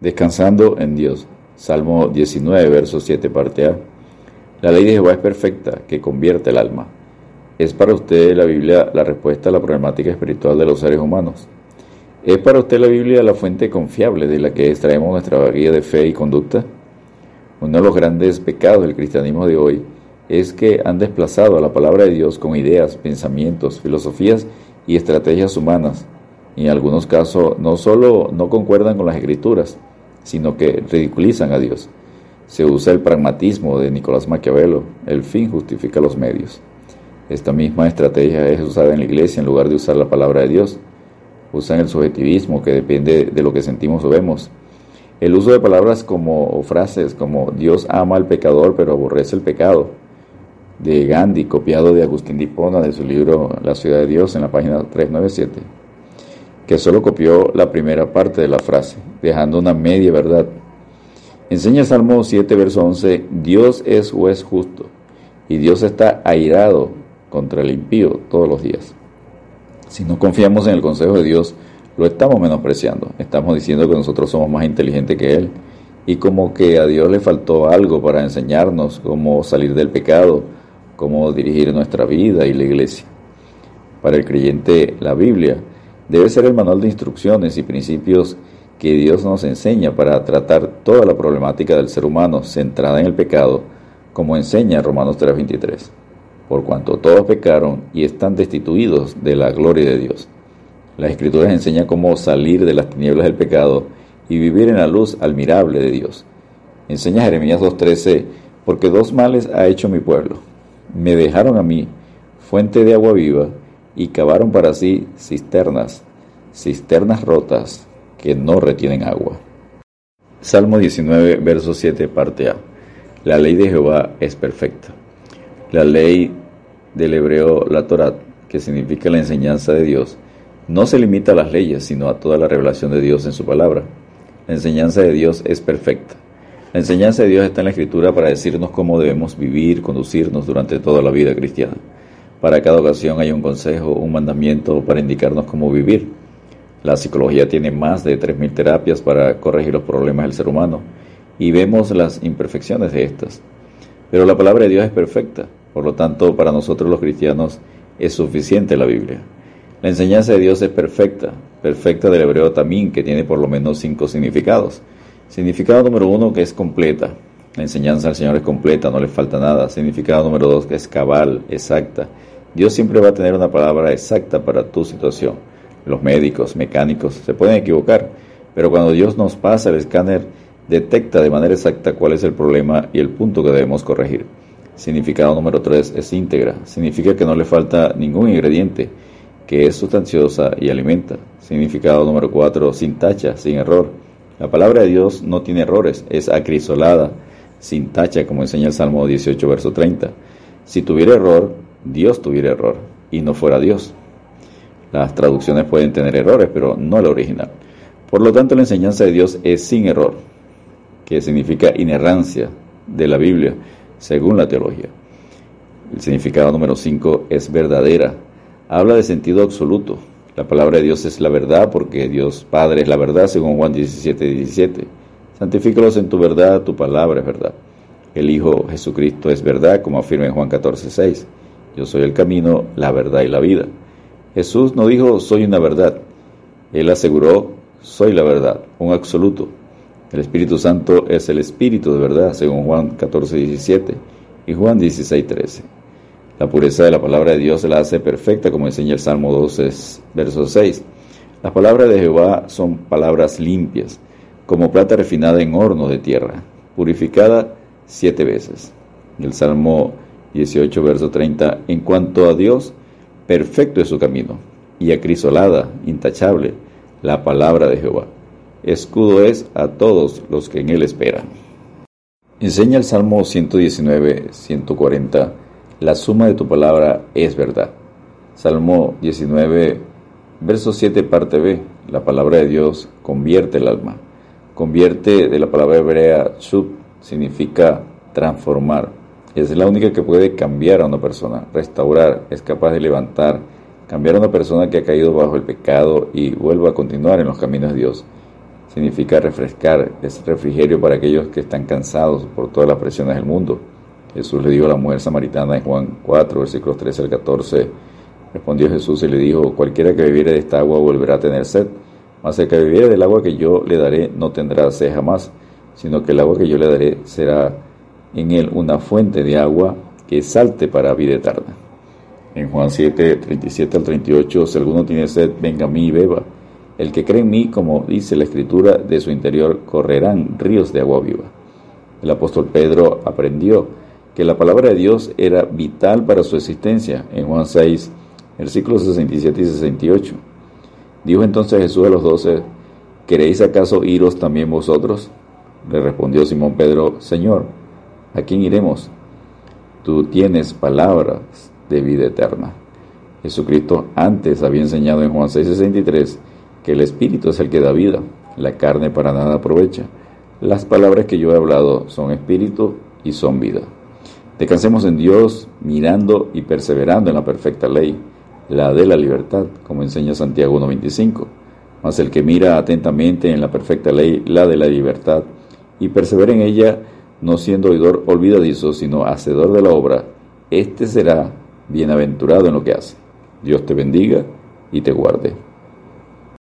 Descansando en Dios. Salmo 19, verso 7, parte A. La ley de Jehová es perfecta, que convierte el alma. ¿Es para usted la Biblia la respuesta a la problemática espiritual de los seres humanos? ¿Es para usted la Biblia la fuente confiable de la que extraemos nuestra guía de fe y conducta? Uno de los grandes pecados del cristianismo de hoy es que han desplazado a la palabra de Dios con ideas, pensamientos, filosofías y estrategias humanas. Y en algunos casos no solo no concuerdan con las escrituras, sino que ridiculizan a Dios. Se usa el pragmatismo de Nicolás Maquiavelo, el fin justifica los medios. Esta misma estrategia es usada en la iglesia en lugar de usar la palabra de Dios. Usan el subjetivismo que depende de lo que sentimos o vemos. El uso de palabras como o frases como Dios ama al pecador pero aborrece el pecado, de Gandhi, copiado de Agustín Dipona de su libro La ciudad de Dios en la página 397 que solo copió la primera parte de la frase, dejando una media verdad. Enseña Salmo 7, verso 11, Dios es juez justo y Dios está airado contra el impío todos los días. Si no confiamos en el consejo de Dios, lo estamos menospreciando. Estamos diciendo que nosotros somos más inteligentes que Él y como que a Dios le faltó algo para enseñarnos cómo salir del pecado, cómo dirigir nuestra vida y la iglesia. Para el creyente, la Biblia debe ser el manual de instrucciones y principios que Dios nos enseña para tratar toda la problemática del ser humano centrada en el pecado, como enseña Romanos 3:23, por cuanto todos pecaron y están destituidos de la gloria de Dios. Las escrituras enseñan cómo salir de las tinieblas del pecado y vivir en la luz admirable de Dios. Enseña Jeremías 2:13, porque dos males ha hecho mi pueblo. Me dejaron a mí, fuente de agua viva, y cavaron para sí cisternas, cisternas rotas que no retienen agua. Salmo 19, verso 7, parte A. La ley de Jehová es perfecta. La ley del hebreo, la Torah, que significa la enseñanza de Dios, no se limita a las leyes, sino a toda la revelación de Dios en su palabra. La enseñanza de Dios es perfecta. La enseñanza de Dios está en la Escritura para decirnos cómo debemos vivir, conducirnos durante toda la vida cristiana. Para cada ocasión hay un consejo, un mandamiento para indicarnos cómo vivir. La psicología tiene más de 3.000 terapias para corregir los problemas del ser humano y vemos las imperfecciones de estas. Pero la palabra de Dios es perfecta, por lo tanto para nosotros los cristianos es suficiente la Biblia. La enseñanza de Dios es perfecta, perfecta del hebreo también, que tiene por lo menos cinco significados. Significado número uno, que es completa. La enseñanza del Señor es completa, no le falta nada. Significado número dos, que es cabal, exacta. Dios siempre va a tener una palabra exacta para tu situación. Los médicos, mecánicos se pueden equivocar, pero cuando Dios nos pasa el escáner, detecta de manera exacta cuál es el problema y el punto que debemos corregir. Significado número 3 es íntegra. Significa que no le falta ningún ingrediente, que es sustanciosa y alimenta. Significado número 4, sin tacha, sin error. La palabra de Dios no tiene errores, es acrisolada, sin tacha, como enseña el Salmo 18, verso 30. Si tuviera error, Dios tuviera error y no fuera Dios. Las traducciones pueden tener errores, pero no la original. Por lo tanto, la enseñanza de Dios es sin error, que significa inerrancia de la Biblia, según la teología. El significado número 5 es verdadera. Habla de sentido absoluto. La palabra de Dios es la verdad porque Dios Padre es la verdad, según Juan 17, 17. Santifícalos en tu verdad, tu palabra es verdad. El Hijo Jesucristo es verdad, como afirma en Juan 14, 6. Yo soy el camino, la verdad y la vida. Jesús no dijo soy una verdad. Él aseguró soy la verdad, un absoluto. El Espíritu Santo es el Espíritu de verdad, según Juan 14, 17 y Juan 16, 13. La pureza de la palabra de Dios la hace perfecta, como enseña el Salmo 12, verso 6. Las palabras de Jehová son palabras limpias, como plata refinada en horno de tierra, purificada siete veces. El Salmo 18, verso 30, en cuanto a Dios, perfecto es su camino, y acrisolada, intachable, la palabra de Jehová. Escudo es a todos los que en él esperan. Enseña el Salmo 119, 140, la suma de tu palabra es verdad. Salmo 19, verso 7, parte B, la palabra de Dios convierte el alma. Convierte de la palabra hebrea sub, significa transformar es la única que puede cambiar a una persona, restaurar, es capaz de levantar, cambiar a una persona que ha caído bajo el pecado y vuelva a continuar en los caminos de Dios. significa refrescar, es refrigerio para aquellos que están cansados por todas las presiones del mundo. Jesús le dijo a la mujer samaritana en Juan 4, versículos 13 al 14, respondió Jesús y le dijo, cualquiera que bebiere de esta agua volverá a tener sed, mas el que bebiere del agua que yo le daré no tendrá sed jamás, sino que el agua que yo le daré será en él una fuente de agua que salte para vida eterna. En Juan 7, 37 al 38, si alguno tiene sed, venga a mí y beba. El que cree en mí, como dice la Escritura, de su interior correrán ríos de agua viva. El apóstol Pedro aprendió que la palabra de Dios era vital para su existencia en Juan 6, versículos 67 y 68. Dijo entonces Jesús a los doce, ¿queréis acaso iros también vosotros? Le respondió Simón Pedro, Señor, ¿a quién iremos? Tú tienes palabras de vida eterna. Jesucristo antes había enseñado en Juan 6:63 que el Espíritu es el que da vida, la carne para nada aprovecha. Las palabras que yo he hablado son espíritu y son vida. Descansemos en Dios mirando y perseverando en la perfecta ley, la de la libertad, como enseña Santiago 1.25. Mas el que mira atentamente en la perfecta ley, la de la libertad, y persevera en ella, no siendo oidor olvidadizo, sino hacedor de la obra, éste será bienaventurado en lo que hace. Dios te bendiga y te guarde.